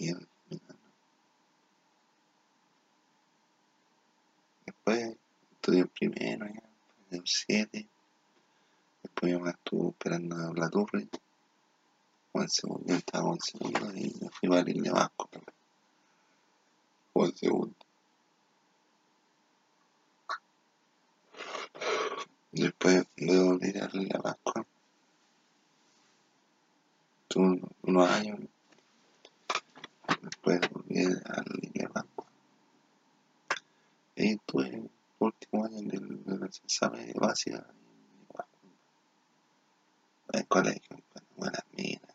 Yo, Después estudié el primero, ya, el 7. Después mi mamá estuvo esperando la torre. O el segundo, yo estaba en el segundo y me fui a Lille Vasco. O el segundo. Después de volver a Lille Vasco. Tuve unos años. Después volví a Lille Vasco. Y tuve el último año de, de la examen básica. En el colegio, buenas minas,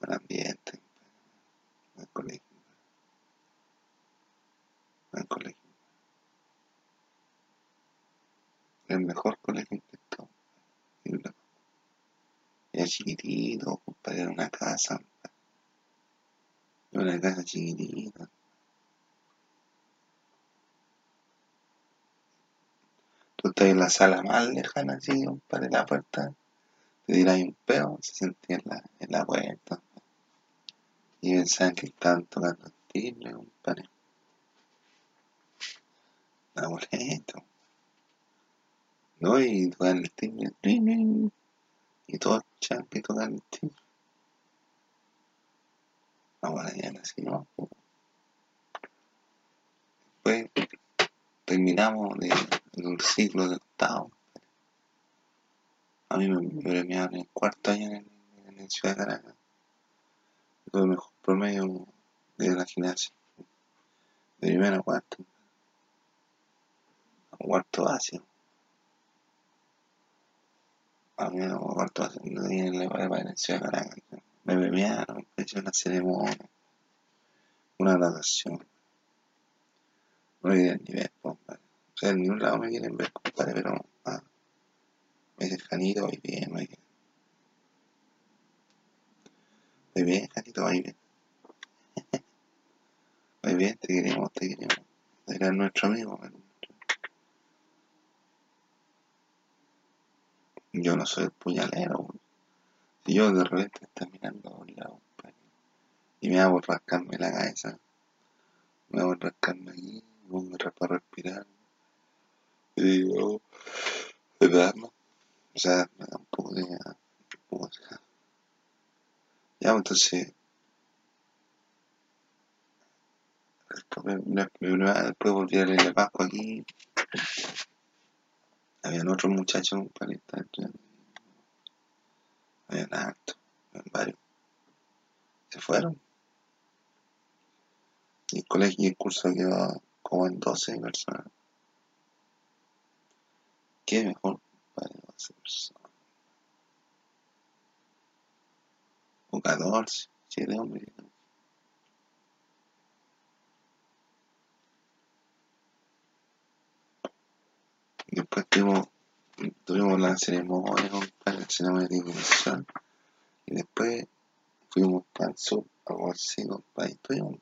buen ambiente, buen colegio, buen colegio. El mejor colegio que estuvo. Era chiquitito, compadre, era una casa, era una casa chiquitita. Tú estás en la sala más lejana, así, compadre, la puerta te tiráis un peo, se sentía en la, puerta. Y pensaban que estaban tocando el timbre, compadre. Abuelito. No, y tocan el timbre. Y todos escuchaban que tocan el timbre. Después terminamos de, el ciclo de octavo. A mí me, me premiaron el cuarto año en, en, Ciudad de Caracas. Tuve el mejor promedio de la gimnasia. De primero a cuarto. A cuarto básico. A mí no, cuarto básico. No tenía en la en Ciudad de Caracas. Me premiaron, me hicieron una ceremonia. Una graduación. No le dieron nivel, compadre. O sea, en ningún lado me quieren ver, compadre, pero... Ah, me dice Janito, voy bien, voy bien. Voy bien, Janito, voy bien. Muy bien, te queremos, te queremos. Eres nuestro amigo. Yo no soy el puñalero. Si yo de repente estoy mirando a un lado y me hago rascarme la cabeza, me hago rascarme aquí, me pongo para respirar. Y digo, ¿verdad? O sea, me da un poco de... Ya, entonces... Después, volví a leer el Pascua aquí. Habían otros muchachos para estar. Habían harto, habían varios. Se fueron. Y el colegio y el curso quedó como en 12 personas. ¿Qué mejor para 12 personas? O 14, 7 hombres. Después tuvimos, tuvimos la ceremonia, compadre, la ceremonia de ignición. Y después fuimos para el sur, algo así. Ahí estuvimos.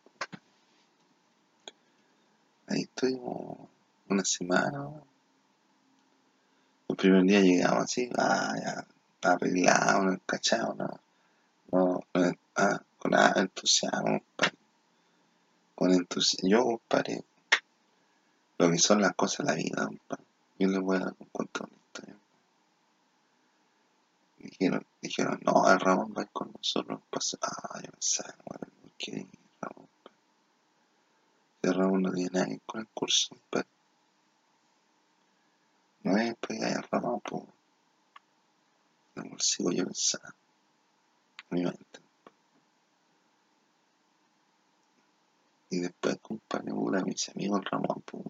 Ahí estuvimos una semana. El primer día llegamos así, ah, ya, arreglado, no cachado, no, no, no ah, con nada entusiasmo, compadre. Con entusiasmo, yo, compadre, lo que son las cosas de la vida, compadre. Yo les voy a una historia. Dijeron, dijeron, no, el Ramón va a con nosotros. Pues, ah, yo pensaba, bueno, ¿por qué ir, Ramón? Ramón no tiene nada que con el curso, pero no es pues ya el Ramón, pues. El bolsillo yo pensaba, en mi mente. Y después, una de mis amigos, Ramón, pues.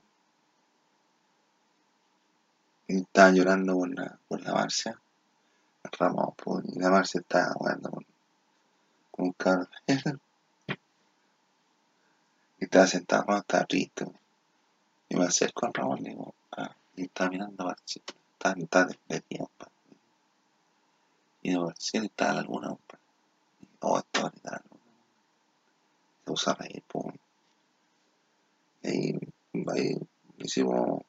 Y estaba llorando por la, por la Marcia. Ramón, pues, y la Marcia estaba jugando con, un y estaba sentado, no, estaba triste. Y me acerco al Ramón y le digo, ah, y estaba mirando a estaba despedida, pa. Y digo, la luna, pa. Y oh. Se usa a. Y ahí, ahí hicimos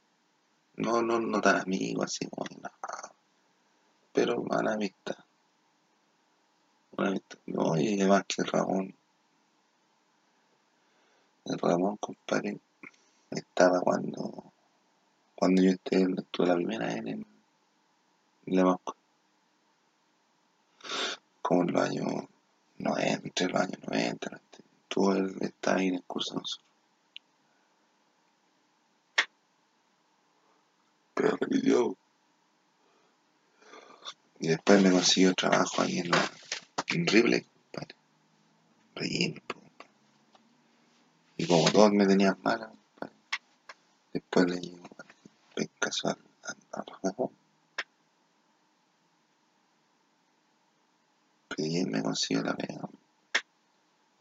no, no, no tan amigos así como nada. Pero. Una amistad. No, y además que Ramón El Ramón, compadre, estaba cuando, cuando yo estuve la primera vez en, La Como en los años 90, entre los años 90, estuvo él, estaba ahí en el curso de nosotros. Pero. Y después me consiguió trabajo ahí en, la, en Ripley, y como todos me tenían mala, después le digo, en caso al, al. Y me consiguió la pega.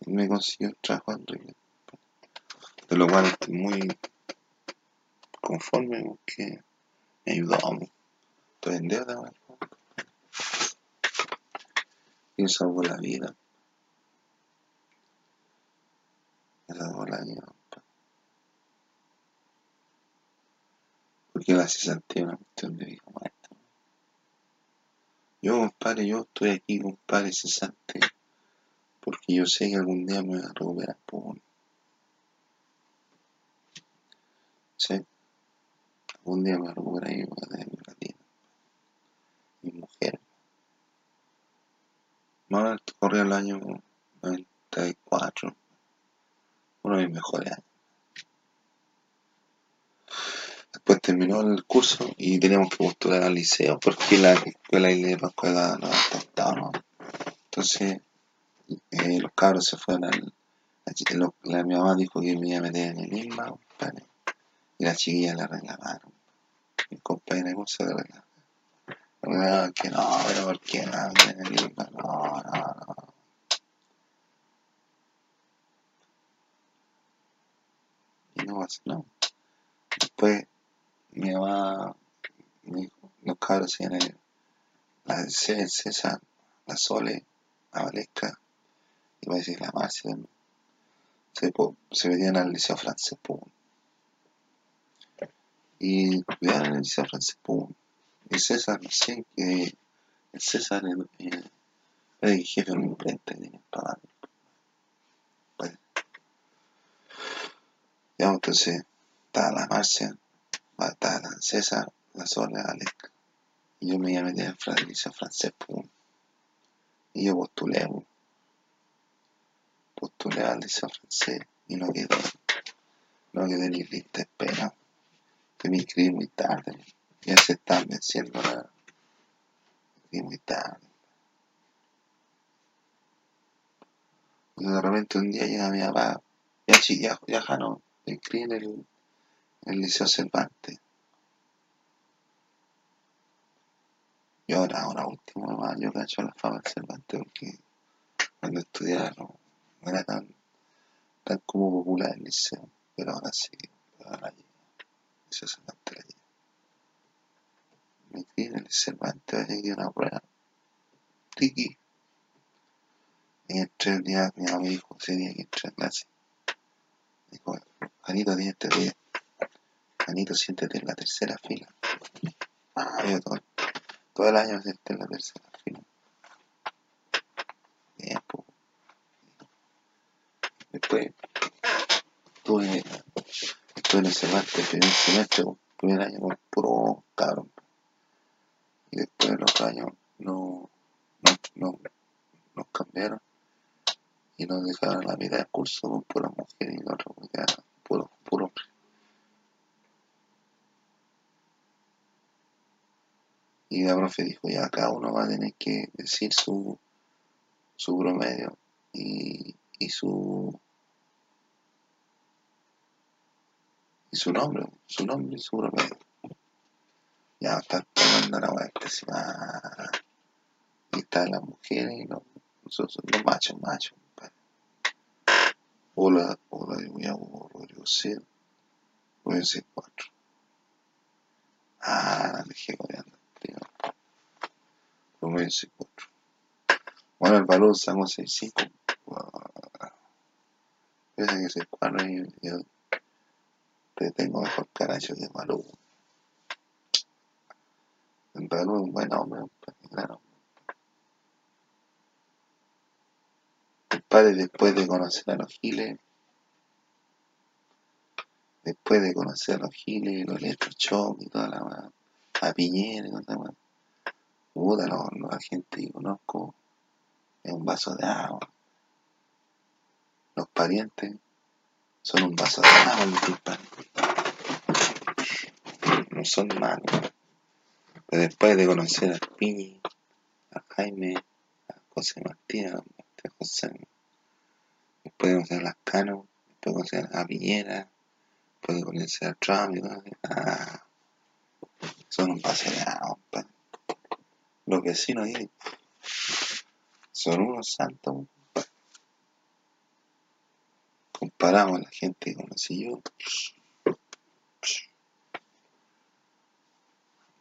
Él me consiguió el trabajo Ripley. De lo cual estoy muy conforme porque me ayudó. Estoy en deuda, Y salvó la vida. Me salvó la vida. Porque la cesantía es una cuestión de vida muerta. Yo, compadre, yo estoy aquí, compadre, cesante. Porque yo sé que algún día me voy a recuperar por. ¿Sí? Algún día me voy a recuperar y voy a tener mi gatita. Mi mujer. Esto corría el año 94. Uno de mis mejores años. Después terminó el curso y teníamos que postular al liceo porque la escuela de Pascuala no estaba ¿no? Entonces, eh, los cabros se fueron al. La, mi mamá dijo que me iba a meter en el INMA, y las chiquillas la reclamaron. Mi compañera de curso le reclamaron. que no, pero ¿por qué no en el? No, no, no. Y no no. Después mi mamá dijo, los cabros iban la César, la Sole, la Valesca, iba a decir la Marcia Se, se venían al liceo francés, pum. Y estudiaban en el liceo francés, pum. Y César, no sé, que el César era el jefe de una imprenta y tenía que pagar. Bueno. Ya, entonces, estaba la Marcia, la César, la Valesca. Y yo me en el liceo francés. Y yo postulé, pum postulé al liceo francés y no quedé, no quedé ni lista de espera, que me inscribí muy tarde, ya se están venciendo la, inscribí muy tarde. Y de repente un día llega mi papá, ya ya, ya, no, me inscribí en el, el liceo Cervantes. Y ahora, ahora último, mamá, yo cacho la fama del Cervantes porque cuando estudiaba no, no era tan, tan como popular el liceo, pero ahora sí, llega. Liceo Cervantes la llega. Me tiene el Cervantes, va a una prueba. Tiki. Y entré el día, mi me dijo ese día que entré a clase. Dijo, Anito, siéntate bien. Anito, siéntate en la tercera fila. Ah, yo todo, todo el año senté en la tercera fila. Bien, pues. Después estuve, estuve en el semestre, el primer semestre, el primer año con puro cabrón. Y después los años no, no, no, cambiaron y nos dejaron la mitad del curso con puras mujeres y el otro era puro, puro hombre. Y la profe dijo, ya cada uno va a tener que decir su, su promedio y, y su y su nombre, su nombre y su promedio. Ya está tomando la hueá especial. Y están las mujeres y los, los, los machos, machos. Hola, hola, yo me llamo Rodrigo C. Voy a decir cuatro. Ah, la dejé coreando, tío. Voy a decir cuatro. Bueno, el valor sacó 6.5. Parece que se cuatro y yo te tengo mejor carajo de Malú. En Perú es un buen hombre, claro. El padre después de conocer a los giles, después de conocer a los giles los electrochocs y toda la a Piñera y toda la puta, los, los agentes que conozco, es un vaso de agua. Los parientes son un vaso de agua, mi compadre. No son malos. Pero después de conocer a Piñi, a Jaime, a José Martínez, a José, después de conocer a las Cano, después de conocer a Piñera, después de conocer a Trump ah, son un vaso de agua, compadre. Los vecinos ahí son unos santos. Comparamos a la gente que conocí yo.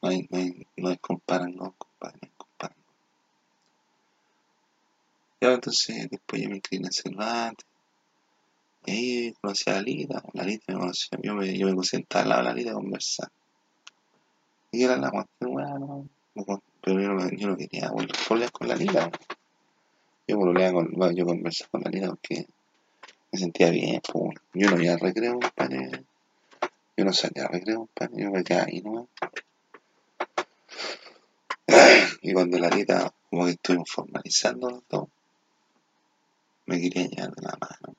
No hay, no hay, no hay comparan, no, hay comparan. Ya, entonces, después yo me incliné en Cervantes. Y ahí conocí a Lita, la Lita me conoció, yo me, yo me al lado de la Lita a conversar. Y era la cuestión, bueno, pero yo no, no quería volver con la Lita. Yo volvía con, bueno, yo conversaba con la Lita porque me sentía bien, pues, yo no iba al recreo, compadre. Yo no salía al recreo, compadre, yo me quedaba ahí nomás. Y cuando la Lita, como que estuvimos formalizando los dos, me quería llevar de la mano.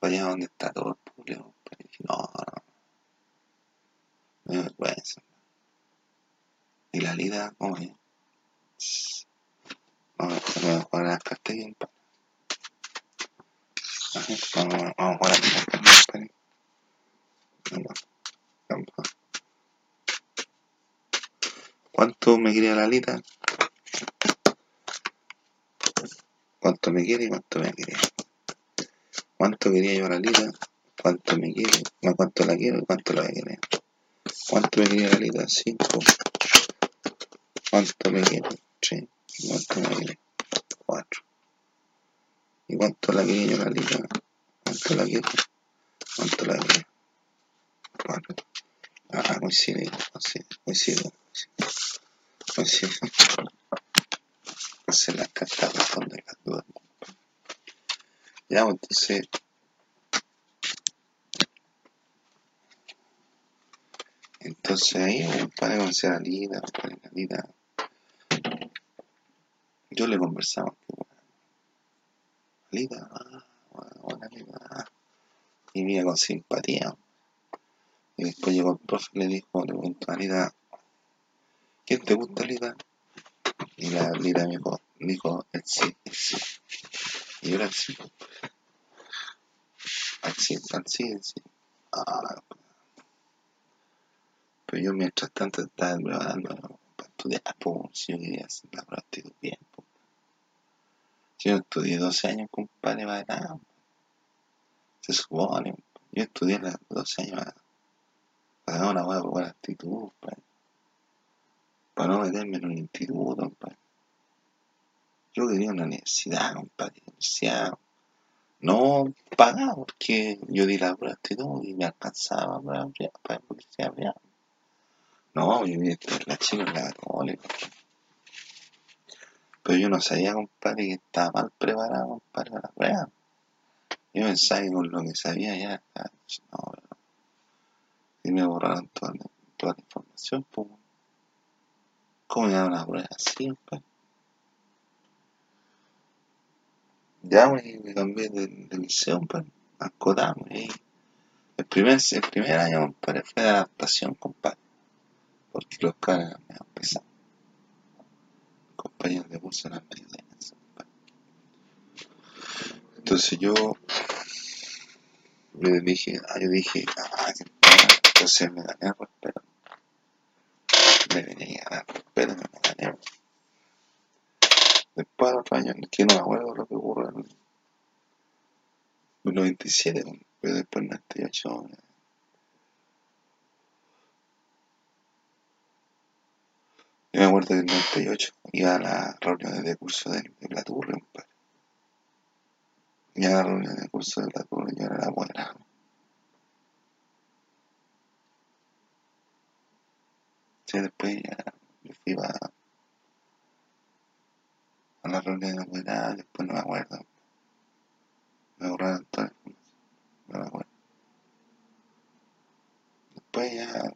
Allá donde está todo el público. Pero dije, no, no. Me vergüenza. Y la Lita, ¿cómo es? Vamos a jugar a las cartas pa. Vamos, a jugar a las cartas. ¿Cuánto me quería la Lita? ¿Cuánto me quiere y cuánto me quiere? ¿Cuánto quería yo la Lita? ¿Cuánto me quiere? ¿cuánto la quiero y cuánto la voy a querer? ¿Cuánto me quería la Lita? Cinco. ¿Cuánto me quiere? Tres. ¿Y cuánto me quiere? Cuatro. ¿Y cuánto la quería yo la Lita? ¿Cuánto la quiero? ¿Cuánto la quiero? Cuatro. Ah, coincide, coincide, coincide. Coincide. Entonces las cartas responden las. Ya, pues, entonces. Entonces ahí, compadre, conocer a Lida, la Lida. Yo le conversaba. Lida, buena Lida. Y mira con simpatía. Y después llegó el profe y le dijo, le preguntó a Lida, ¿quién te gusta, Lida? Y la Lida me dijo, dijo, el sí, el sí. Y yo era el sí. Al sí, al sí, el sí. Pero yo mientras tanto estaba preparando para estudiar, pues, si yo quería hacer la prueba de bien. Si yo estudié 12 años, compadre, para nada. Se supone, yo estudié los 12 años para, para dar una buena, buena actitud, pues. Para no meterme en un instituto, compadre. Yo quería una universidad, compadre, universidad. No pagada, porque yo di la prueba y me alcanzaba para, para universidad privada. No, yo vi la chica la católica. Pero yo no sabía, compadre, que estaba mal preparado, compadre, para la prueba. Yo pensaba que con lo que sabía ya, no, pero, y me borraron toda la, toda la información, pues. ¿Cómo me una prueba así, compadre? Ya, güey, me cambié de, de liceo, compadre. Acotamos, y el primer, el primer año, compadre, fue de adaptación, compadre. Porque los caras eran medio pesados. Compañeros de medio densos, compadre. Entonces yo me dije, ah, yo dije, ah, pena. Entonces me gané respeto. Me venía a ganar respeto, me gané. Después al otro año, que no me acuerdo lo que ocurrió en el 97, pero después en el 98. Yo me acuerdo que en el 98 iba a la reunión de curso de, de la Turre, compadre. Y a la reunión de curso de la Turre yo era la buena. Sí, después ya me fui a, a la reunión de buena, después no me acuerdo. Me borraron toda la información. No me acuerdo. Ya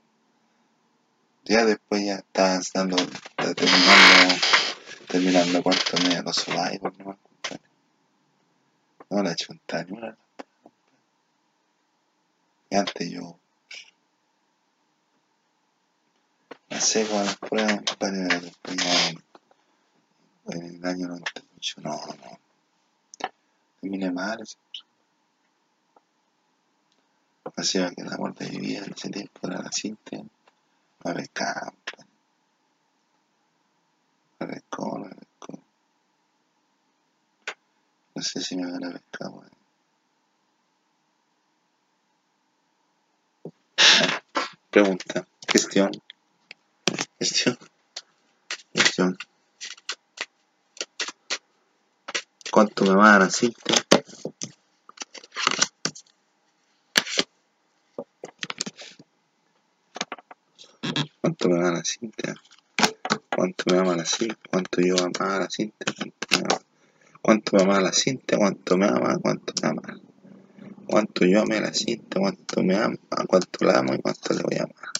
después ya estaba dando, terminando, terminando cuarto media con su por no No la he hecho un Y antes yo no sé con las pruebas, compadre, después ya en, el año 98, no, no. Terminé mal, Hacía que la muerte vivía en ese tiempo era la cinta, la pescaba, la pescó, la pescó. No sé si me van a pescar. Pregunta, cuestión, cuestión, cuestión. ¿Cuánto me van a cinta? Cuánto me ama la cinta, cuánto me ama la cinta, cuánto yo amaba la cinta, cuánto me ama la cinta, cuánto me ama, cuánto me ama, cuánto yo amé la cinta, cuánto me ama, cuánto la amo y cuánto le voy a amar.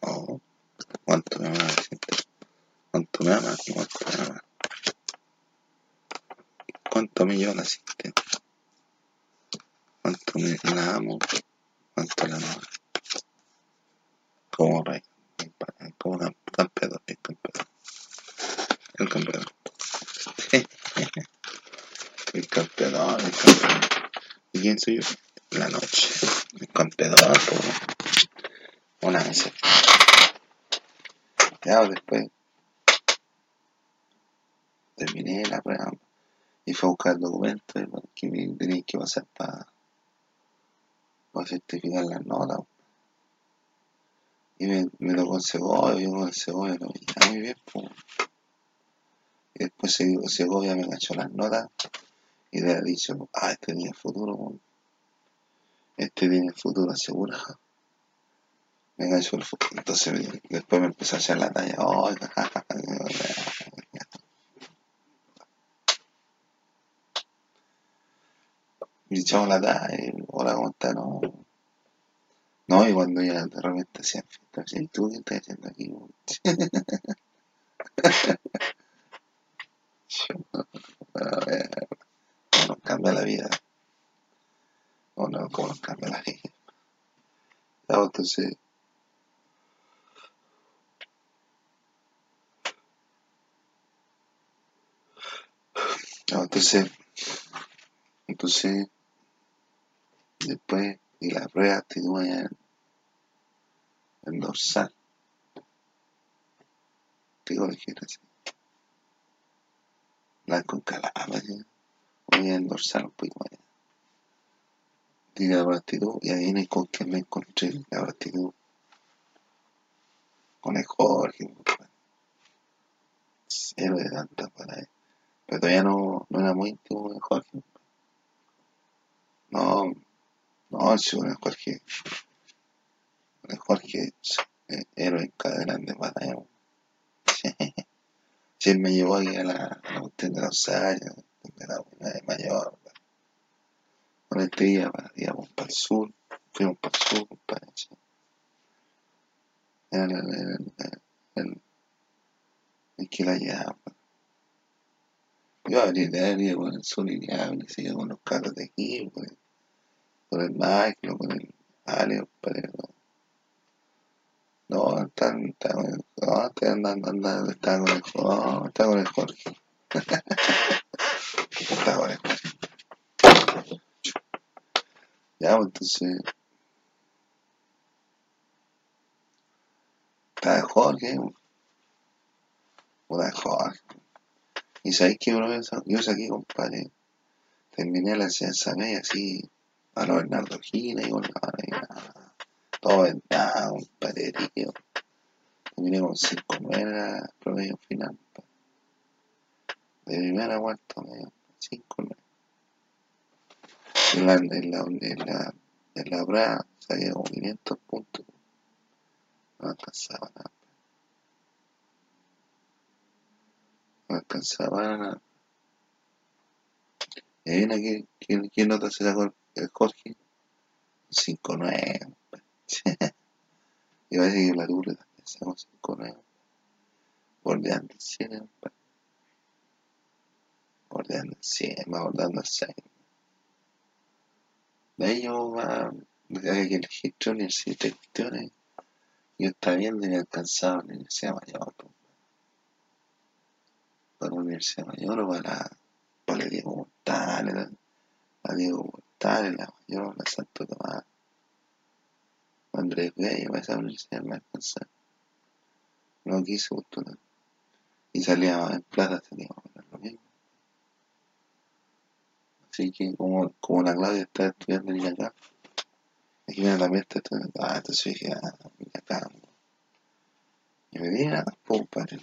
Oh, cuánto me ama la cinta, cuánto me ama cuánto me ama. Cuánto me yo la cinta, cuánto me la amo amo. Como rey, como campeón, el campeón. El campeón. el campeón, el campeón. ¿Y quién soy yo? La noche. El campeón, por una vez. Ya después terminé la prueba y fue a buscar el documento que tenía que pasar para para certificar las notas. Y me, me tocó el Segovia, yo con el Segovia lo veía muy bien, pues. Y después Segovia me cachó las notas y le ha dicho, ah, este tiene futuro, pues. este tiene futuro asegurado. Me cachó el futuro. Entonces después me empezó a hacer la talla, echamos la talla, hola, ¿cómo? No, no, y cuando ya de repente hacían fiestas, ¿y tú qué estás haciendo aquí? ¿cómo nos cambia la vida? ¿O no? ¿Cómo nos cambia la vida? Ya, pues, entonces... No, entonces, entonces, después y la prueba actitud en, en dorsal. Digo, así. Blanco en calama, voy en dorsal un poco allá. Diga la y ahí viene con quien me encontré la actitud. Con el Jorge, héroe de tantas para él. Pero todavía no, no era muy íntimo con el Jorge. No, no, si es Jorge. Es Jorge, eh, héroe en cada grande batalla. Si él me llevó aquí a la, cuestión de los años, de la buena de mayor. Con este día, íbamos para el sur, fuimos para el sur, compadre. En el, el, que la llevaba. Yo abrí el área con el sur y seguía con los carros de aquí, pues con el Mike, con el Ale, pero no, están, están, no, están andando, está con el, no, está con el Jorge. está con el Jorge. Ya, pues, entonces, está Jorge, de Jorge. Y sabéis que uno yo saqué, compadre, terminé la ciencia media así, a los Bernardo Gina y con todo vendado, un paterío. Terminé con 5 9 promedio final. De primera vuelta, medio 5 9. En la, en la, en la, en la salía como 500 puntos. No alcanzaba nada. No alcanzaba nada. Y aquí, ¿quién, quién nota se sacó el Jorge, 5-9. y parece que la dura también sacó 5-9. Bordeando el 7, compadre. Bordeando el 100, va bordeando el 6. De ahí yo va, desde que elegí tres universidades, tres cuestiones, yo estaba viendo y alcanzaba la Universidad Mayor. Para la Universidad Mayor o para, para Diego Mortales, la, la Diego Mortales, la Mayor, la Santo Tomás, Andrés Bello, esa universidad me alcanzaba. No quise postular. Y salía en plata, salía lo mismo. Así que como, como la Claudia está estudiando en acá, aquí viene también está estudiando, ah, entonces dije, ah, acá. Y me vine a pum, padre.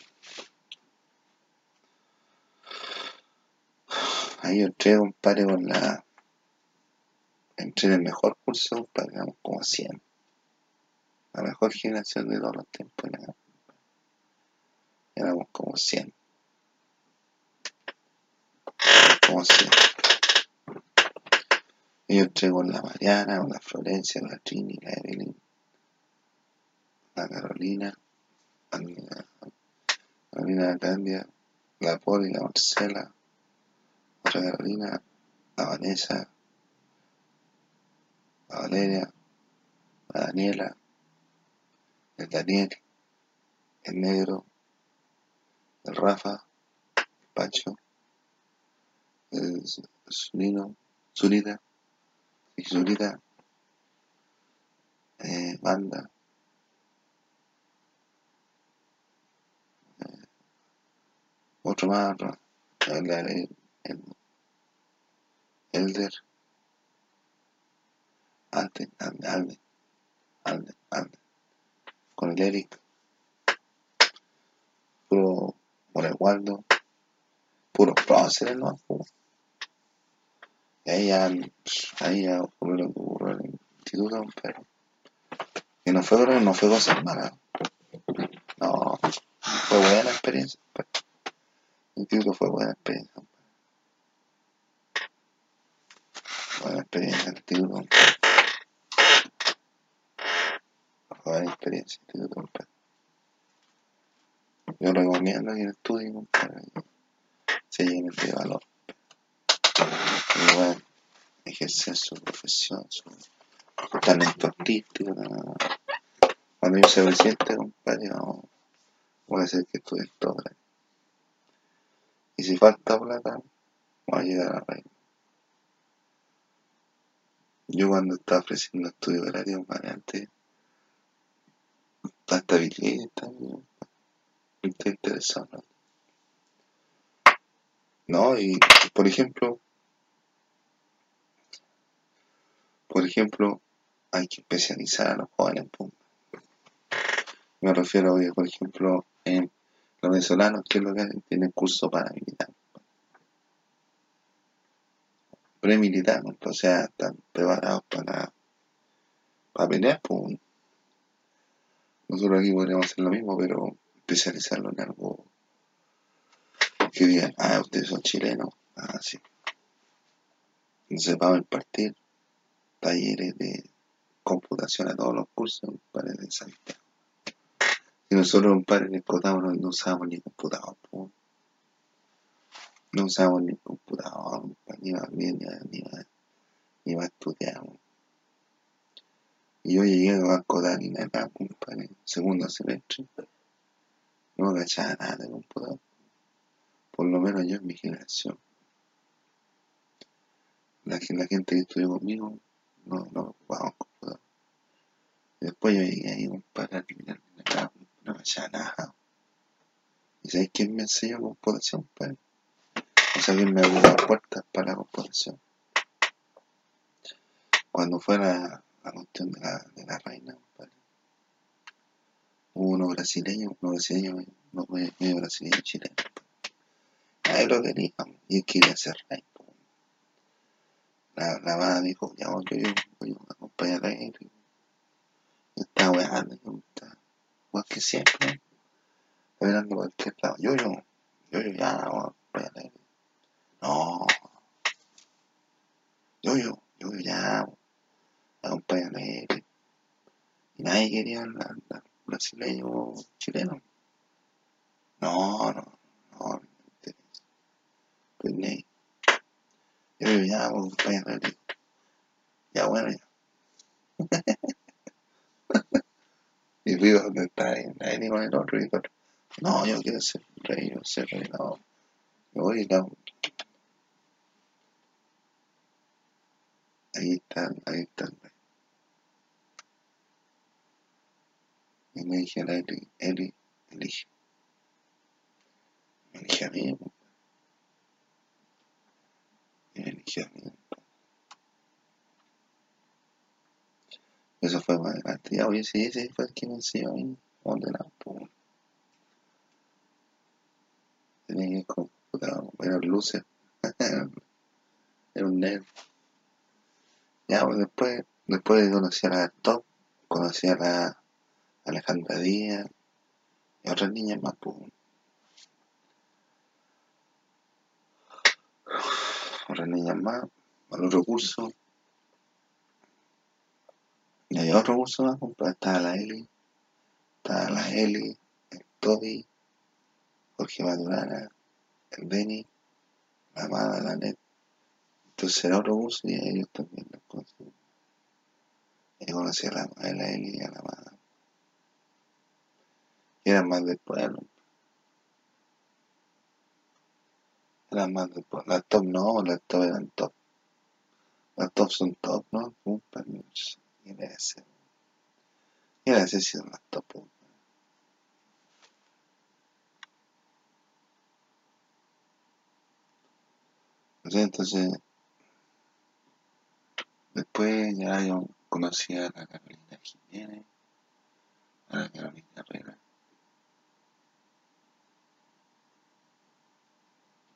Ahí yo entré, compadre, con la. Entré en el mejor curso, compadre, éramos como 100. La mejor generación de todos los tiempos, éramos como 100. Como 100. Y yo entré con la Mariana, con la Florencia, la Trini, la Evelyn, la Carolina, la Carolina Candia, la Poli, la Marcela, otra Carolina, la Vanessa, la Valeria, la Daniela, el Daniel, el Negro, el Rafa, el Pacho, el Zunino, Zunita, y Zunita, eh, Banda, otro más, el, el, el Elder, Alden, Alden, Alden, Alden, Alden, con el Eric, puro Waldo, puro próceres, ¿no? Y ahí ya, ahí ya ocurrió lo que ocurrió en el instituto, pero que no fue, no fue cosa mala. No, fue buena experiencia. pero El instituto fue buena experiencia. Buena experiencia el instituto. Fue buena experiencia instituto. compadre. Yo recomiendo que estudien, compadre, que se lleguen de valor. Y bueno, ejercer su profesión, su, talento artístico. Cuando yo sea presidente, compadre, vamos, voy a hacer que estudien todo. ¿eh? Y si falta plata, voy a llegar a la reina. Yo cuando estaba ofreciendo estudios compadre, antes, hasta billeta, ¿no? estoy interesado. ¿no? Y por ejemplo, por ejemplo, hay que especializar a los jóvenes. Me refiero a por ejemplo, en los venezolanos, que es lo que? Tienen curso paramilitar. Premilitar, ¿no? o sea, están preparados para, para pelear. Pues. Nosotros aquí podríamos hacer lo mismo, pero especializarlo en algo que digan, ah, ustedes son chilenos, ah, sí. Entonces vamos a impartir talleres de computación a todos los cursos para de Santiago. Y nosotros, en el Cotado no, no usamos ni computador, po. no usamos ni computador, ni va bien, ni va, ni va, ni va a estudiar. po. Y yo llegué a Cotado y nada, compadre, segundo semestre, no cachaba nada de computador, por lo menos yo en mi generación. La, gen- la gente que estudió conmigo no, no ocupaba computador. Después yo llegué ahí, compadre, a terminar de no cachaba nada. ¿Y sabes quién me enseñó computación, compadre? O sea, quién me abrió las puertas para la computación. Cuando fue la, cuestión de la, de la reina, compadre, hubo uno brasileño, uno brasileño, uno medio, brasileño y chileno. Ahí lo quería, y él quería ser rey. La, la mamá dijo, ya vos, yo, yo, yo, acompáñate a él. Estaba weando, yo estaba, igual que siempre, por cualquier lado. Yo, yo, yo, yo, ya, vamos, acompáñate a él. No, yo, yo, yo, ya, acompáñate a él. Y nadie quería la, la brasileño chileno. No, no, no, no me interesa. Pues ni. Yo le digo, ya, pues, vaya, dale. Ya, bueno, ya. y vivo donde está ahí, nadie ni con el otro y el otro. No, yo quiero ser rey, yo ser rey, no. Yo voy y la... Ahí está, ahí está el rey. Y me dije a la Eli, Eli, elige. Me elige a mí, me elige a mí. Eso fue más adelante. Ya, oye, sí, ese fue el que me enseñó a mí a ordenar, pues. Tenía que ir con computador, eran luces. Era un nerd. Ya, pues después, después conocí a la Top, conocí a la Alejandra Díaz y otras niñas más. Otras niñas más, al otro curso. Y había otro curso más, pues, estaba la Eli, estaba la Eli, el Toby, Jorge Maturana, el Benny, la Amada, la Net. Entonces era otro curso y ellos también los conocí. Y conocí a la, a la Eli y a la Amada. Y eran más del pueblo. Eran más del pueblo. Las top no, las top eran top. Las top son top, ¿no? Puta, ¿Quién era ese? ¿Quién era si las top? entonces, después ya yo conocí a la Carolina Jiménez, a la Carolina Herrera.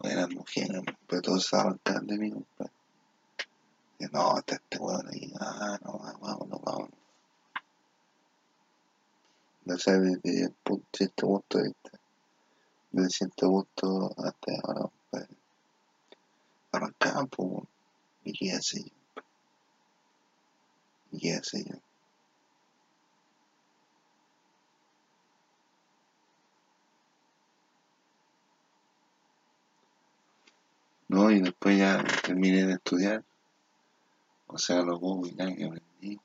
Eran mujeres, pero todos se arrancaban de mí, compadre. Y no, está este weón ahí, ah, no, vámonos, vámonos. No sé, desde cierto punto de vista, desde cierto punto hasta ahora, compadre. Pues, weón. y qué hace yo, y qué hace yo. No, y después ya terminé de estudiar, o sea, y nada que aprendí.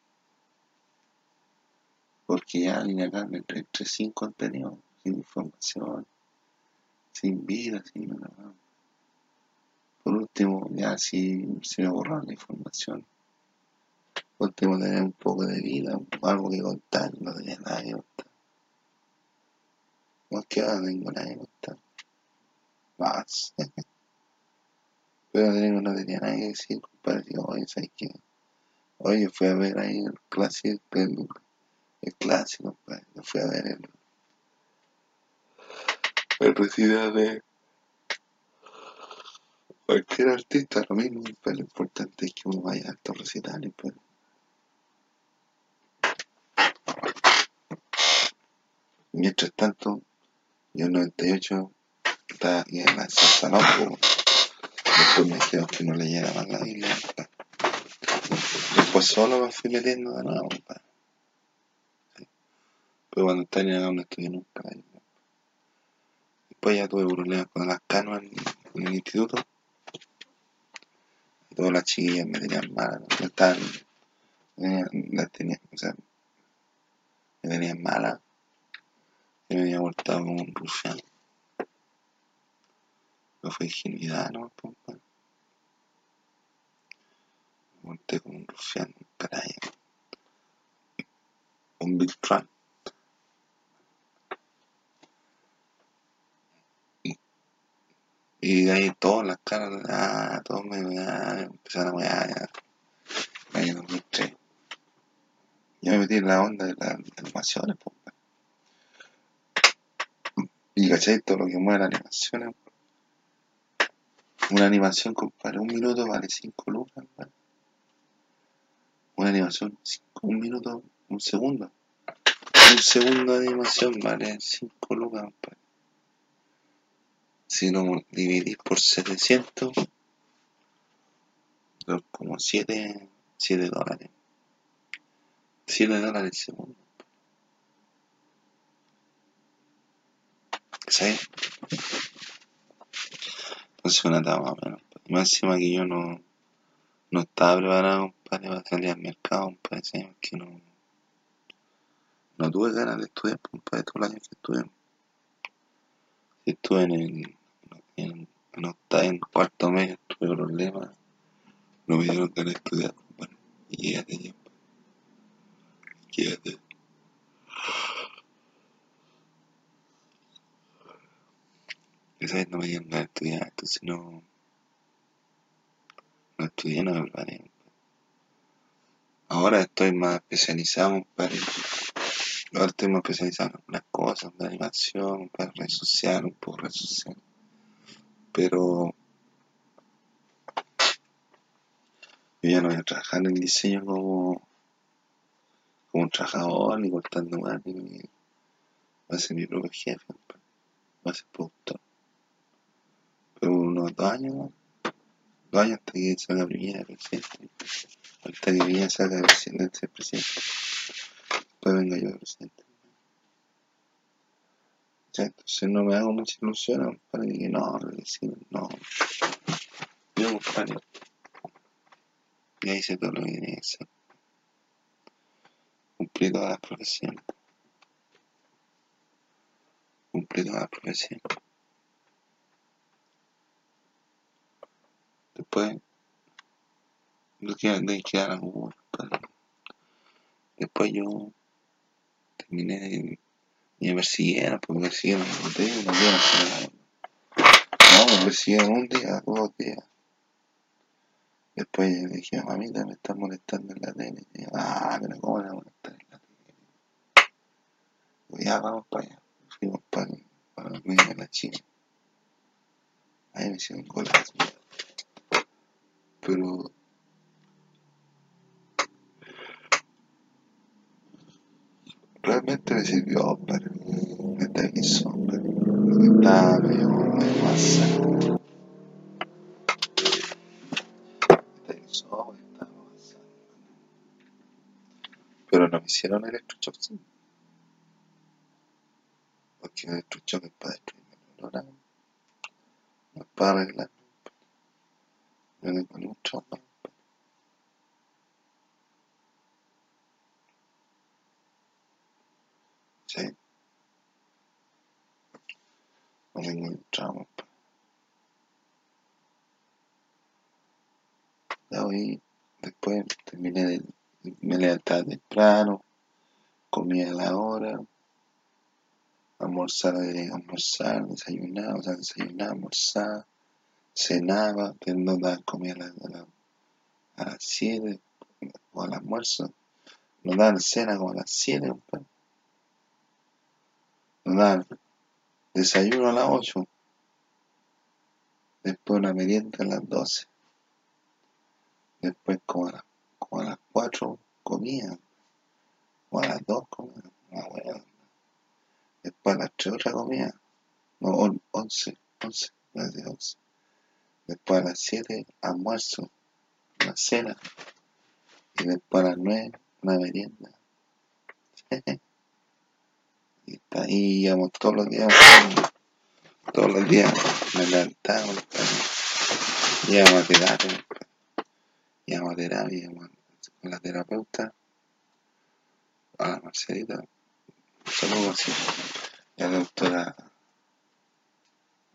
Porque ya acá me entré sin contenido, sin información, sin vida, sin nada. Por último, ya si se me borró la información. Por último, tener un poco de vida, algo que contar, no tenía nada que contar. No que ahora tengo nada que contar. Más. Pero no tenía nada que decir, compadre. Oye, ¿sabes qué? Oye, fui a ver ahí el clásico, el, el clásico, compadre. Fui a ver el, el recital de cualquier artista, lo mismo, pero lo importante es que uno vaya a estos recitales, pues. Mientras tanto, yo en 98 estaba aquí en la Santa después me dijeron que no leyera más la Biblia. Después solo me fui metiendo de nuevo, compadre. Pero cuando estaba en acá no estudié nunca. Después ya tuve problemas con las canoas en, el instituto. Y todas las chiquillas me tenían mal, me estaban, las tenían, o sea, me tenían mala. Yo me había portado como un rufián. No fue ingenuidad, ¿no? compadre? Me porté como un rufián, un canalla. Un Trump. Y ahí todas las caras, ah, todos me ah, empezaron a wear, ya. Año 2003. Yo me metí en la onda de las animaciones, po. Y cachai todo lo que mueve las animaciones. Una animación, compadre, un minuto vale 5 lucas, ¿vale? Una animación, cinco, un minuto, un segundo. Un segundo de animación vale 5 lucas, compadre. Si lo no, dividís por 700, son como 7, dólares. 7 dólares el segundo. ¿Sabes? Entonces una etapa más o menos. Más encima que yo no, no estaba preparado, compadre, para salir al mercado, compadre, ¿sabes? Que no, no tuve ganas de estudiar, compadre, todos los años que estudié. Estuve en el, en, en, octavo, en cuarto mes, tuve problemas, no me dieron ganas de estudiar, compadre, y quédate ya, quédate. Esa vez no me dieron ganas de estudiar, entonces no, no estudié, me preparé. Ahora estoy más especializado, compadre. Ahora estoy más especializado en unas cosas, de animación, para redes sociales, un poco de redes sociales. Pero yo ya no voy a trabajar en diseño como, como un trabajador, ni cortando más, ni voy a ser mi propio jefe, voy a ser productor. Pero unos dos años, ¿no? dos años hasta que salga Piñera presidente. Hasta que Piñera salga presidente, presidente. Después venga yo de presidente. Ya, entonces no me hago mucha ilusión para que no, no. Yo, compadre. Ya hice todo lo que tenía que hacer. Cumplí todas las profesiones. Cumplí todas las profesiones. Después, no quiero de quedar alguno. Después yo terminé de y me persiguieron, pues me persiguieron un día, no dieron No, me persiguieron un día, dos días. Después le dije a mamita, me están molestando en la tele. Y yo, ah, pero ¿cómo me van a molestar en la tele? Pues ya, vamos para allá. Fuimos para, para los medios de la China. Ahí me hicieron golazo. Pero realmente me sirvió para me televisó, pero lo que estaba medio, medio masa. Me televisó, estaba masa. Pero no me hicieron electroshock, sí. Porque el electroshock es para destruirme el neurona. No es para arreglar. Le trauma. Sí. No tengo un trauma. Ya hoy, después terminé de, me levantaba temprano, comía a la hora, almorzaba, almorzar, desayunaba, o sea, desayunaba, almorzaba, cenaba, no daban comida a, la, a, la, las 7 o al almuerzo, nos daban cena como a las 7, compadre. Nos daban desayuno a las 8, después una merienda a las 12, después como a, las, como a las 4 comía, o a las 2 comía, una hueá. Después a las 3 otra comida, no, 11, 11, más de 11. Después a las 7 almuerzo, una cena, y después a las 9 una merienda. y está ahí, íbamos todos los días, todos los días me levantaba, íbamos a terapia, íbamos a terapia, íbamos con la terapeuta, a la Marcelita, saludo así, y a la doctora,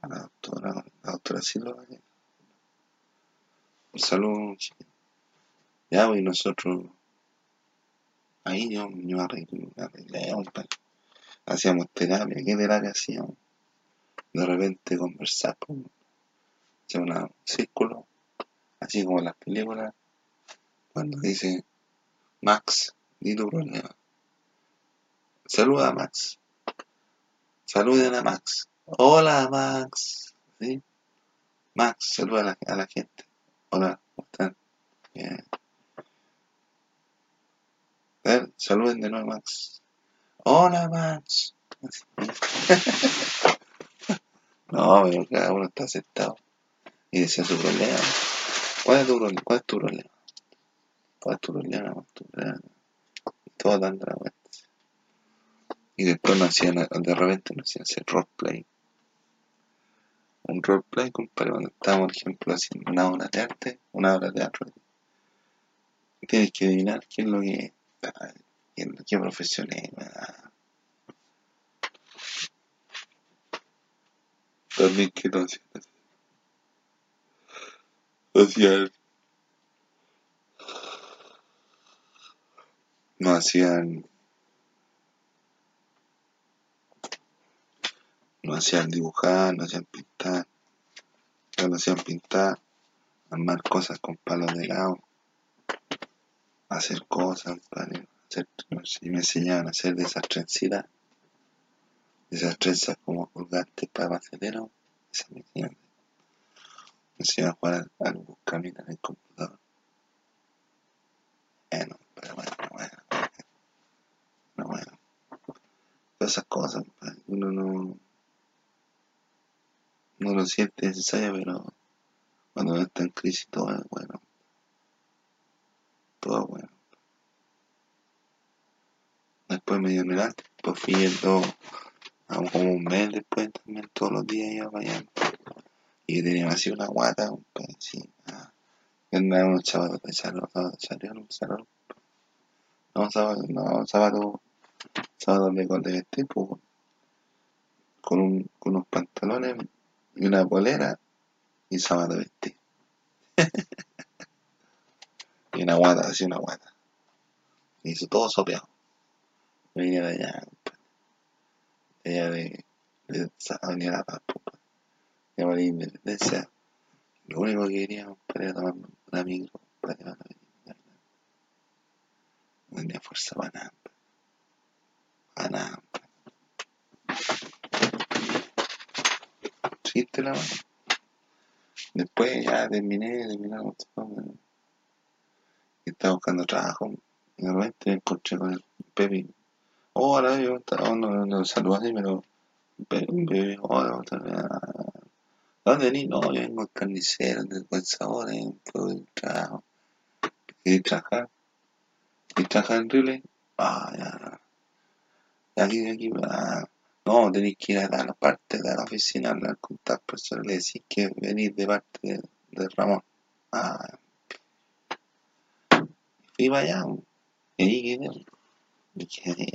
a la doctora, la doctora Silva, un saludo, ya, y nosotros, ahí yo, yo arreglé, arreglé, hacíamos terapia, ¿qué terapia hacíamos? De repente conversar, pues, hacíamos un círculo, así como las películas, cuando dice Max, di tu problema. Saluda a Max. Saluden a Max. Hola Max. Max, saluda a la gente. Hola, ¿cómo están? Bien. Ver, saluden de nuevo Max. Hola Max. no, pero cada uno está aceptado. Y decía su problema. ¿Cuál es tu problema? ¿Cuál es tu problema? ¿Cuál es tu problema? Y todos dando la. Y después hacían, de repente nos hacían hacer roleplay. Un roleplay, compadre, cuando estamos, por ejemplo, haciendo una obra de arte, una obra de teatro. Tienes que adivinar qué es lo que qué, qué profesión es. También que no no hacían no hacían dibujar, no hacían pintar, no hacían pintar, armar cosas con palos de lado, hacer cosas, hacer, y me enseñaban a hacer de esas esas trenzas como colgantes para macetero, esas me enseñaban. Me enseñaban a jugar al buscamina en el computador. Bueno, pero bueno, bueno, bueno. Todas esas cosas, uno no no lo siente necesario, pero cuando está en crisis todo es bueno. Todo es bueno. Después me dio el pues fui yendo como un mes después también todos los días iba para Y tenía así una guata, un sí. Ah. Andaba unos sábados de salón, salieron un salón. No, sábado, no, sábado, sábado de, de vestir, pues, con, un, con unos pantalones y una polera y sábado vestir. y una guata, así una guata. Y hizo todo sopeado. Venía de allá, de allá de, de Avenida La Paz, de la Independencia. Lo único que quería era tomar una micro para llevar la No tenía fuerza para nada. Para nada. Existe la mano. Después ya terminé, terminé y estaba buscando trabajo. Y de repente me encontré con el Pepe. Hola, yo estaba, no, no, no saludé así, pero Pepe, hola, ¿dónde venís? No, yo vengo al carnicero, del buen sabor, en un trabajo. ¿Querés trabajar? ¿Querés trabajar en Rile? Ah, ya. De aquí, de aquí, ah. No, tenéis que ir a la parte de la oficina hablar con tal persona. Le decís que venís de parte de, Ramón. Ah, fui para allá, y ahí quedé,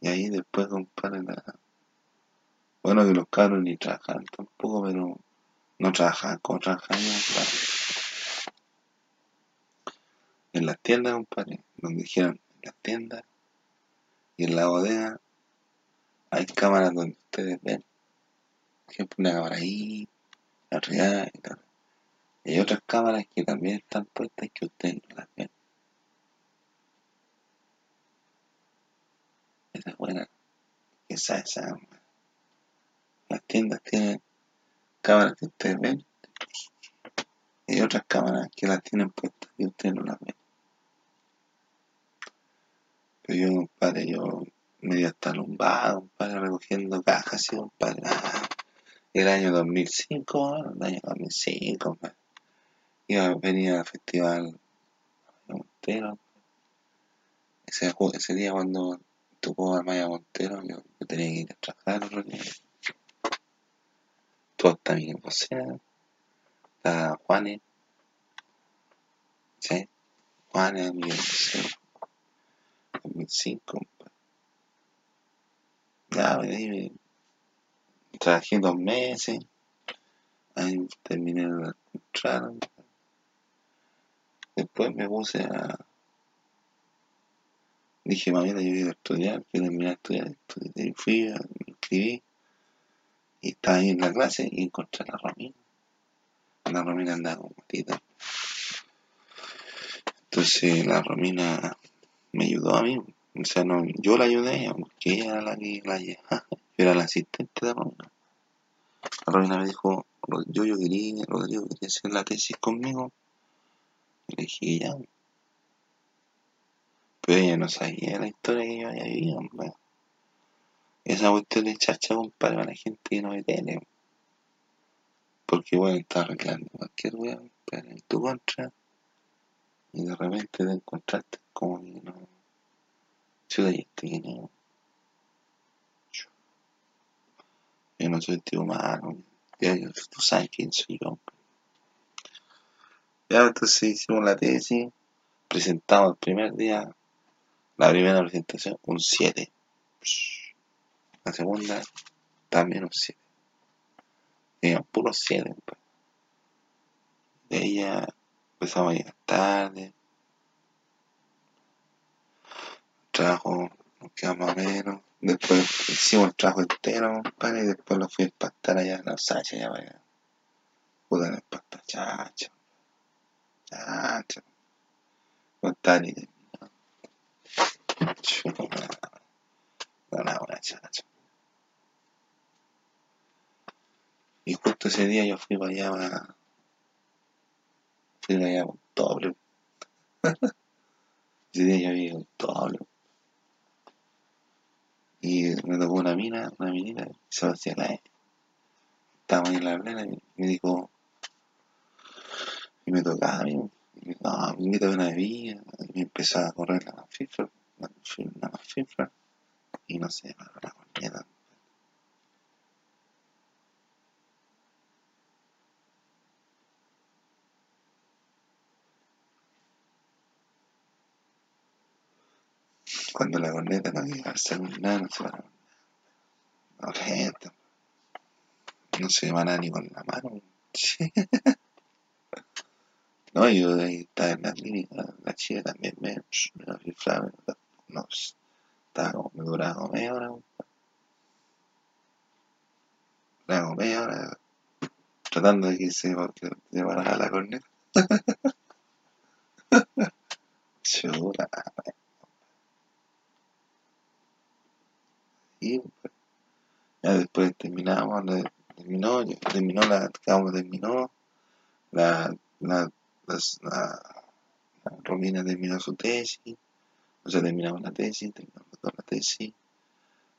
y ahí después, compadre, la... bueno, que los cabros ni trabajan tampoco, pero no trabajan como trabajan En las tiendas, compadre, donde dijeron, en las tiendas, y en la bodega hay cámaras donde ustedes ven. Por ejemplo, una cámara ahí, la y tal. Hay otras cámaras que también están puestas que ustedes no las ven. Esa es buena. Esa, esa. Las tiendas tienen cámaras que ustedes ven y otras cámaras que las tienen puestas y ustedes no las ven. Pero yo, compadre, yo medio hasta lumbado, compadre, recogiendo cajas, sí, compadre. Ah, el año 2005, el año 2005, compadre. Iba a venir al festival Montero. Ese, ese día cuando tocó a Maya Montero, yo, tenía que ir a trabajar día. Todo está bien, o sea, está Juanes, ¿sí? Juanes, mi 2005. Ya, me, trabajé dos meses, ahí terminé de entrar. Después me puse a. Dije, mamita, yo quiero estudiar, quiero terminar de estudiar. Estudié, fui, me inscribí. Y estaba ahí en la clase y encontré a la Romina. La Romina andaba con matita. Entonces la Romina me ayudó a mí. O sea, no, yo la ayudé a ella, porque ella era la que la llevaba. Yo era la asistente de Romina. La Romina me dijo, yo, yo quería, Rodrigo quería hacer la tesis conmigo. Y le dije, ya. Pero ella no sabía la historia que yo había vivido, hombre. Esa cuestión de chacha, compadre, a la gente que no me tiene. Porque bueno, está arreglando cualquier weón, pero en tu contra. Y de repente te encontraste como que no Ciudad y este Yo no soy tipo malo. Ya, yo- tú sabes quién soy yo. Ya, entonces hicimos la tesis, presentamos el primer día, la primera presentación, un 7. La segunda, también un 7. Teníamos puros 7. De ahí ya empezamos a llegar tarde. Trabajo nos queda más o menos. Después hicimos el trabajo entero, compadre, y después lo fui a empastar allá en la Sacha, allá para allá. Puta, empasta, chacha. Chacha. No está ni terminado. Chuta, no, no, una chacha. Y justo ese día yo fui para allá, para... fui para allá con doble. ese día yo vi con doble. Y me tocó una mina, una minita, Sebastián la Estábamos ahí en la plena y me dijo, y me tocaba a mí, y me no, me invita a una bebida, y me empezó a correr la fifra, la fifra, la fifra, y no sé, la, la corneta. Cuando la corneta no llega a ser nada, no se va a gente. No se va nada ni con la mano. No, yo ahí estaba en la clínica, la chica también me, me la fifraba, no, estaba como, me duraba como media hora, duraba como media hora, tratando de que se parara la corneta. Chula, pues, ya después terminamos, la- terminó, terminó la, uno terminó, la, la, la, la Romina terminó su tesis, o sea, terminamos la tesis, terminamos toda la tesis,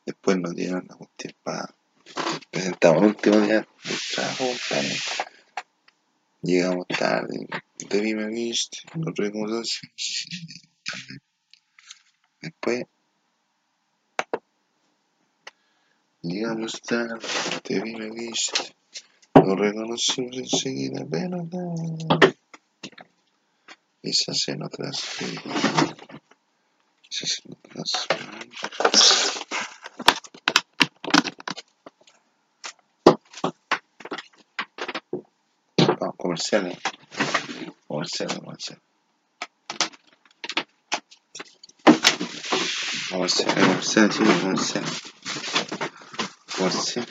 después nos dieron la cuestión para presentamos el último día del trabajo. Llegamos tarde, te vi, me viste, no hace. Después Diablo está, te vi, me viste. Lo reconocimos enseguida, pero nada. Quizás en otras vidas. Quizás en otras vidas. No, comercial, ¿eh? Comercial, comercial. Comercial, comercial, sí, comercial. 14.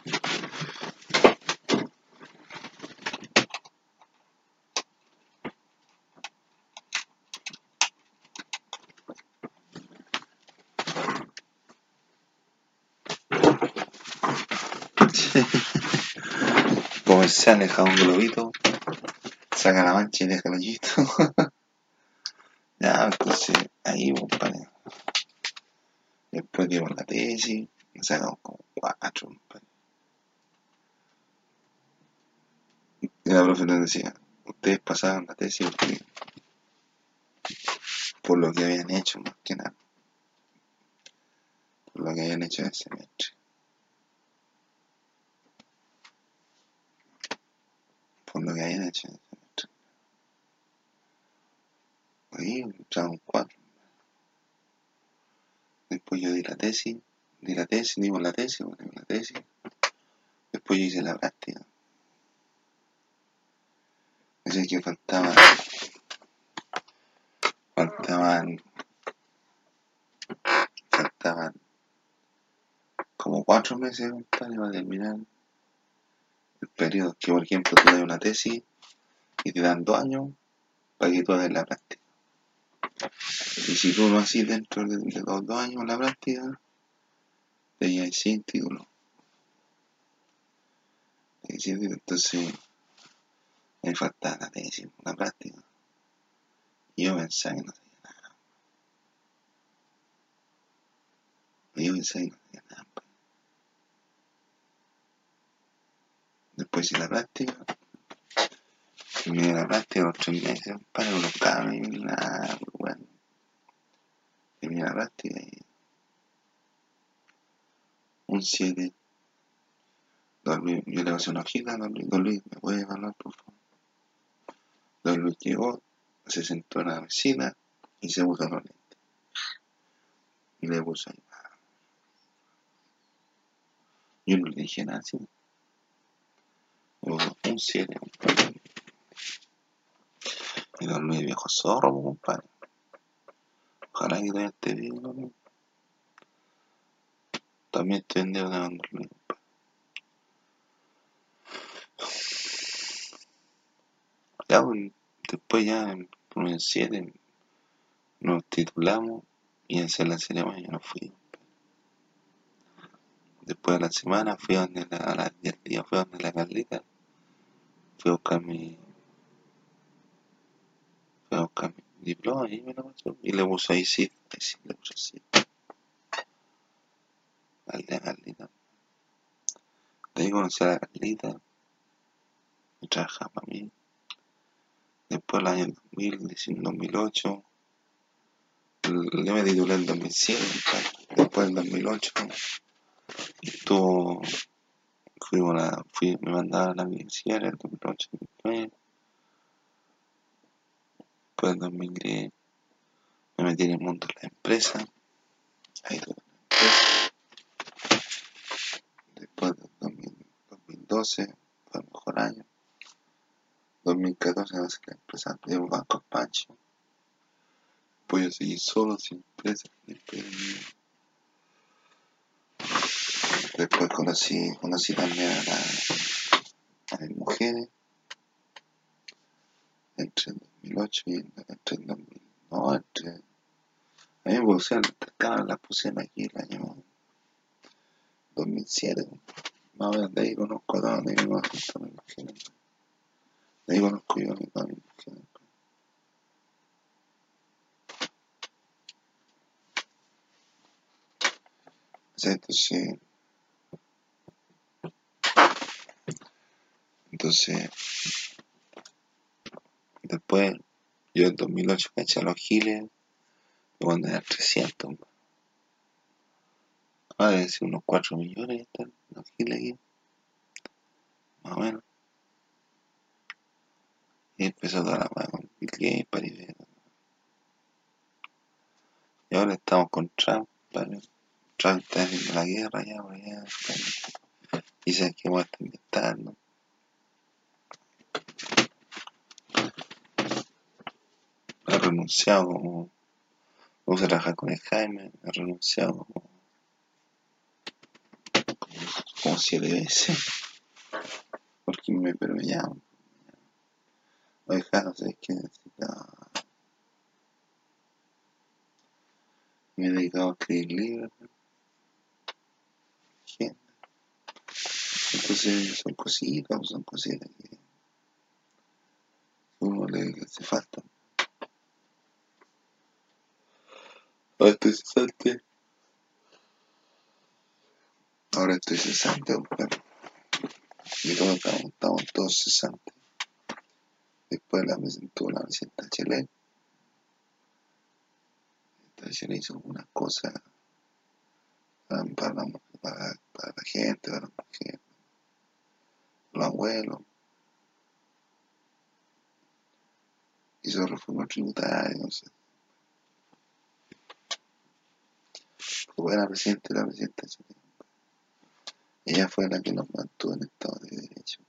Pomercial dejado un globito, saca la mancha y déjalo listo. ya, entonces ahí, pues, compadre. Después dieron la tesis, saca un y la profe nos decía, ustedes pasaron la tesis porque, por lo que habían hecho, más que nada. Por lo que habían hecho en el semestre. Por lo que habían hecho en el semestre. Ahí entramos cuatro. Después yo di la tesis, di la tesis, dimos la tesis, la tesis. Después yo hice la práctica. Así que faltaban, faltaban, faltaban como cuatro meses, para terminar el periodo. Que por ejemplo tú das una tesis y te dan dos años para que tú hagas la práctica. Y si tú lo haces dentro de, de los dos años la práctica, te llevas sin título. Título, Entonces, me faltaba la tesis, la práctica. Y yo pensaba que no sabía nada. Yo pensaba que no sabía nada. pues. Después hice la práctica. Terminé la práctica los tres meses, para con los cabros y nada, pues, bueno. Terminé la práctica y un 7. Luis, yo le pasé una hojita, don Luis, don Luis, ¿me puede hablar, por favor? Don Luis llegó, se sentó en la vecina y se puso los lentes. Y le puso ahí. Yo no le dije nada así. Un 7, compadre. Y don Luis, viejo zorro, compadre. Ojalá que todavía esté don Luis. También estoy en deuda don Luis, compadre. Ya, después ya en el 7 nos titulamos y en la ceremonia no fui. Después de la semana fui a donde a las 10 días fui a donde la Carlita. Fui a buscar mi. Fui a buscar mi diploma y me lo pasó. Y le puso ahí sí, ahí sí, le puso sí. Al de Carlita. De ahí conocí a la Carlita. Y trabajaba para mí. Después el año 2000, 2008, yo me titulé en 2007, después en 2008, estuvo, fui, me mandaron a la universidad en 2008, 2009, después en 2010 me metí en el mundo de la empresa, ahí tuve una empresa, después de 2012 fue el mejor año, 2014 hace la empresa de Banco Pancho. Voy a seguir solo, sin empresa, Después conocí, conocí también a, la, a las mujeres entre el 2008 y entre el 2000. No, entre. A mí me pusieron las pusieron aquí el año 2007. Más o menos de ahí conozco a todas mis mujeres. De ahí conozco yo a mi mujer. Entonces, entonces, después, yo en 2008 caché a los giles, cuando era 300. Ahora debe ser unos 4 millones están los giles aquí. Más o menos. Toda la mano con Bill Gates. Y ahora estamos con Trump, ¿vale? Trump está haciendo la guerra ya, por allá. Dicen que va a estar inventando. Ha renunciado como. Vamos a trabajar con Jaime, ha renunciado como. como siete veces. Porque me, pero. Oiga, no sé qué necesita. Me he dedicado a escribir libros. Entonces son cositas, son cositas que uno le hace falta. Ahora estoy cesante. Ahora estoy cesante, bueno. Y todos estamos, estamos todos cesantes. Después la presentó la presidenta Chile. La Chile hizo algunas cosas para, para, para, la gente, para las mujeres, los abuelos. Hizo reforma tributaria, no. Fue buena presidenta la presidenta. Ella fue la que nos mantuvo en estado de derecho.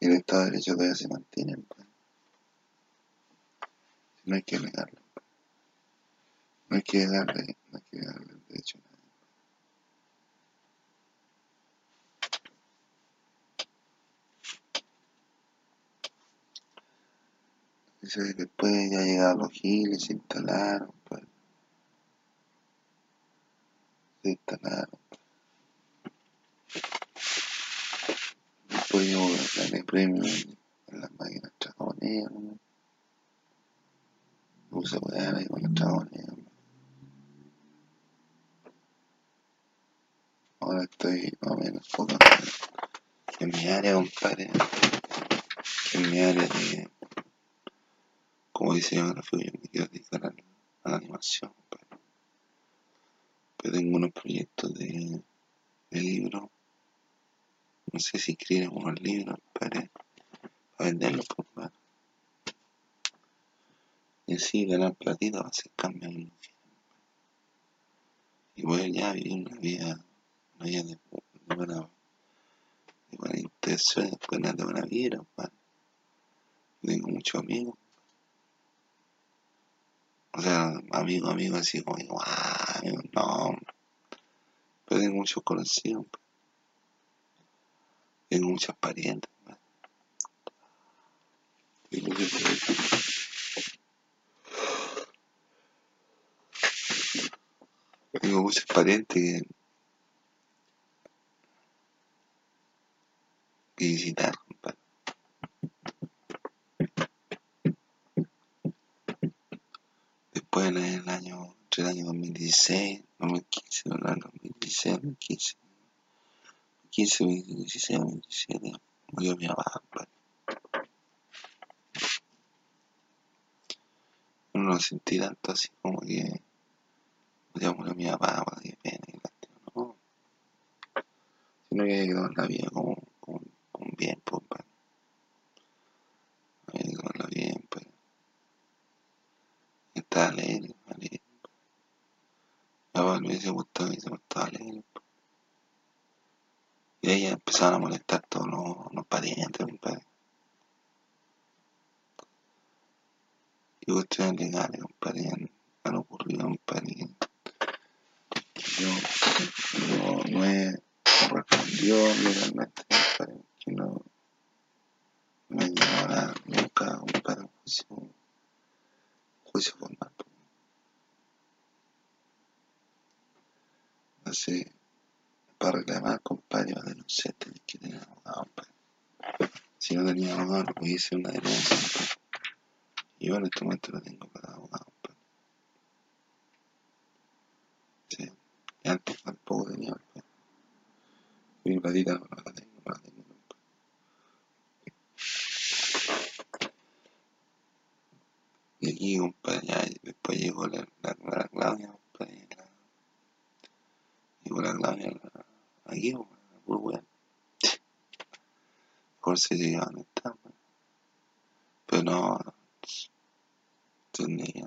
El Estado de Derecho todavía se mantiene. Pues. No hay que negarlo. Pues. No hay que darle, no hay que darle el derecho a nadie. Dice después ya llegaron los giles, se instalaron, pues. Se instalaron. Yo gané premio en las máquinas. ¿no? Puse weá ahí con las tragamonedas. Ahora estoy más o menos poco en mi área, compadre. En mi área de como diseñador gráfico yo me quiero dedicar a, a la animación, compadre. Pero tengo unos proyectos de, de libros no sé si escriben unos libros para, para venderlos, pues, y así ganar platito va a ser cambio en y voy allá a vivir una vida, una vida de, de buena, de buena intención, de buena vida. Tengo muchos amigos. O sea, amigos, amigos así como, igual, no, pero tengo muchos conocidos. Tengo muchas parientes. Tengo, muchos parientes que visitar, compadre. Después en el año, entre el año 2016, 2015, no, 2016, 2015, 15, 2016, 2017, murió mi mamá, compadre. Uno lo sentí tanto así como que ya murió mi bueno, qué pena, qué lástima, no. Sino que hay que tomar la vida como, como bien, pues, pues. Hay que tomarla bien, pues. Está alegre, alegre. Mi papá le hubiese gustado, hubiese gustado alegre, pues. Y ahí empezaron a molestar todos los, los parientes, compadre. Y cuestiones legales, compadre, han, ocurrido, compadre. Yo, no, no he respondido legalmente, compadre, que no me han nunca, compadre, un juicio, un juicio formal. pues. Entonces, para reclamar, compadre, va a denunciar, tenés que tener abogado, compadre. Si no tenía abogado, no podía hacer una denuncia, compadre. Y yo en este momento lo tengo para abogado, compadre. Sí. Y antes tampoco tenía, compadre. Mi platita no la tengo, no la tengo, compadre. Y aquí, compadre, ya después llegó la Claudia, compadre. La, llegó la Claudia la, aquí, compadre, la pura weá. Por si se iban a estar, compadre. Pero no, tenía.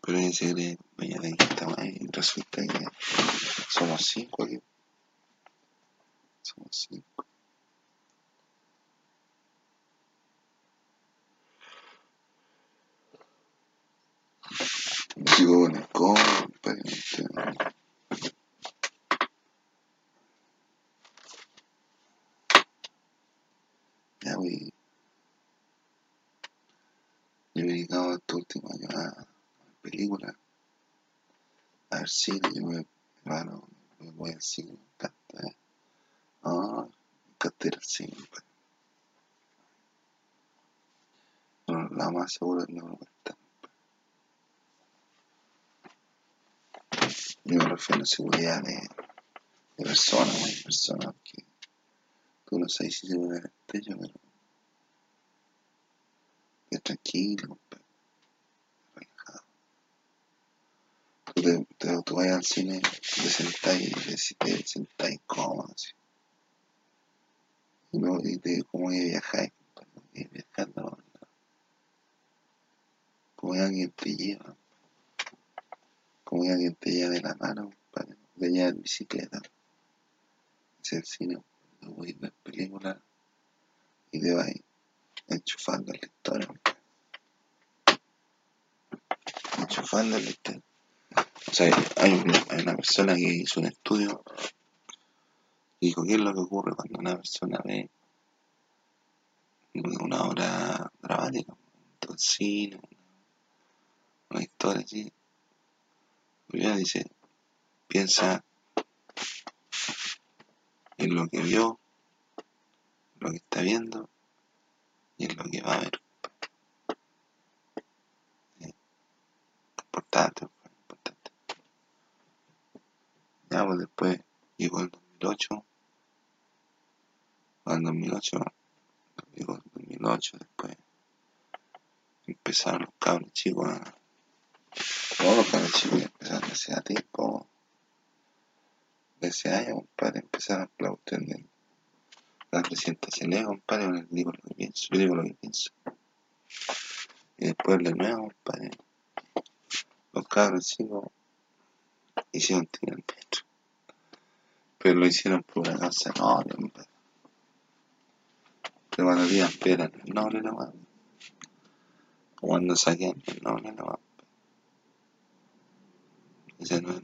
Pero ella se cree dueña de esta weá y resulta que somos cinco aquí. Somos cinco. Sigo con el combo, compadre. este, Ya voy. Yo me he dedicado estos últimos años a, a películas, a ver cine. Yo me, hermano, me voy al cine, me encanta. ¿eh? No, me encanta ir al cine, compadre. No, la más seguro es que no me cuesta. Yo me refiero a seguridad de, de personas, hay personas que tú no sabes si se van a estrella, pero es tranquilo, relajado. Tú, te, tú vas al cine, te sentás y te, te sentás cómodo. Y, no, y te, como que viajáis, compadre, y viajando, ¿no? como que alguien te lleva, como que alguien te lleva de la mano, lleva en bicicleta. El cine, voy a ver películas y te vas enchufando historia, compadre. enchufando en la historia. O sea, hay una, persona que hizo un estudio y dijo qué es lo que ocurre cuando una persona ve una obra dramática, un cine, una historia así. Primero dice, Piensa en lo que vio, lo que está viendo y en lo que va a ver. Importante, importante. Ya, pues después llegó el 2008. Al 2008, llegó el 2008, después empezaron los cables chicos a... Todos los cables chicos empezaron a hacer a ti, como 13 años, compadre, empezar a hablar de las presentaciones, compadre, yo digo lo que pienso, yo digo lo que pienso. Y después de nuevo, compadre, los cabros chicos hicieron tirar el pecho. Pero lo hicieron por una causa noble, compadre. Pero cuando habían peras, no, no, no, cuando saquean, no, no, no, ese no es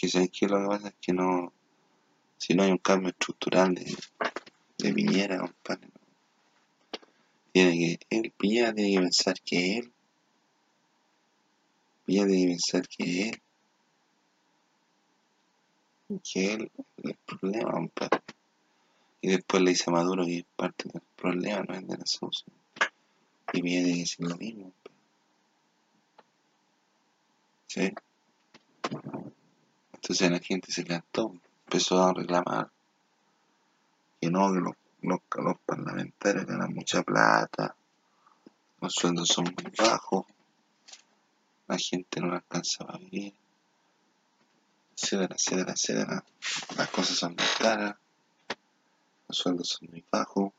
Que sabes que lo que pasa es que no, si no hay un cambio estructural de, de Piñera, compadre, tiene que, él, Piñera tiene que pensar que él, Piñera tiene que pensar que él, que él es el problema, compadre. Y después le dice a Maduro que es parte del problema, no es de la solución. Y Piñera tiene que decir lo mismo, compadre. ¿Sí? Entonces la gente se cantó, empezó a reclamar que no, que los, los, parlamentarios ganan mucha plata, los sueldos son muy bajos, la gente no alcanza para vivir, etcétera, etcétera, etcétera. Las cosas son muy caras, los sueldos son muy bajos,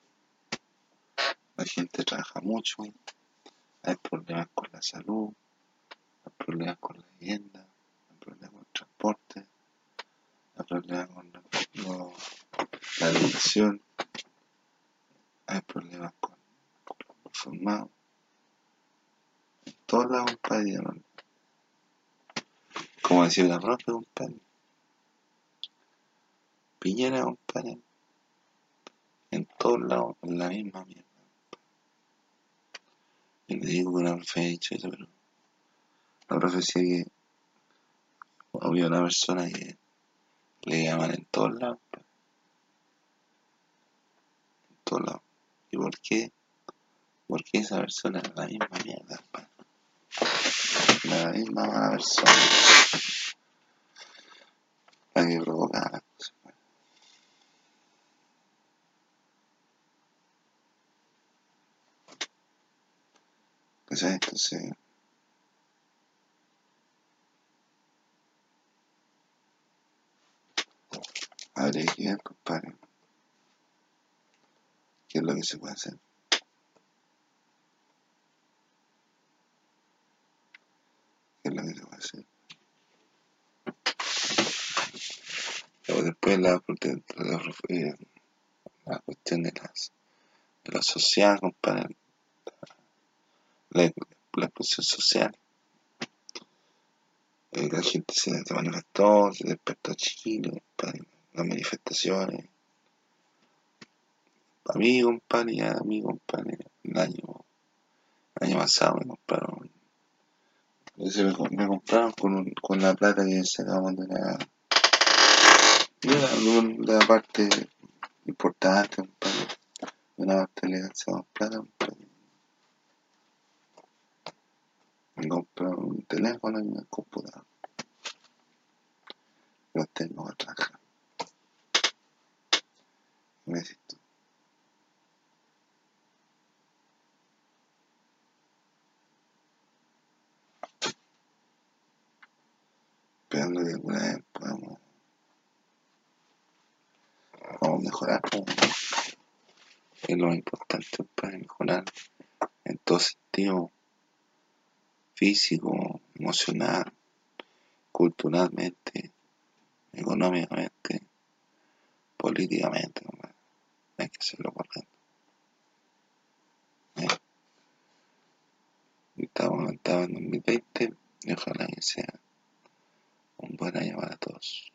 la gente trabaja mucho, hay problemas con la salud, hay problemas con la vivienda, hay problemas con transporte, hay problemas con la, educación, hay problemas con, los informados. En todos lados, compadre, ¿no? como decía la profe, compadre. Piñera, compadre. En todos lados, la misma mierda. Y le digo que una profe ha eso, pero la profe decía que había una persona que le llaman en todos lados. En todos lados. ¿Y por qué? Porque esa persona es la misma mierda. La misma mala persona. La que provoca las cosas. pa. ¿Cachai? Entonces, ver, compadre, qué es lo que se puede hacer. ¿Qué es lo que se puede hacer? Luego después la, de- la, eh, la cuestión de las de la sociedad, compadre, la, la expresión social. Eh, la gente se, manifestó, se despertó Chile, compadre, las manifestaciones. A mí, compadre, a mí, compadre, el año, el año pasado me compraron, me, compraron con, un- con la plata que sacamos de la, de la, la parte importante, compadre, de una parte legal sacamos plata, compadre. Me compraron un teléfono y un computador. Los tengo que trabajar. ¿Qué me decís tú? Esperando que alguna vez podamos, podamos mejorar, pues, es lo importante para mejorar en todo sentido, físico, emocional, culturalmente, económicamente, políticamente, compadre. Hay que hacerlo correcto. ¿eh? Estamos, estamos en 2020 y ojalá que sea un buen año para todos.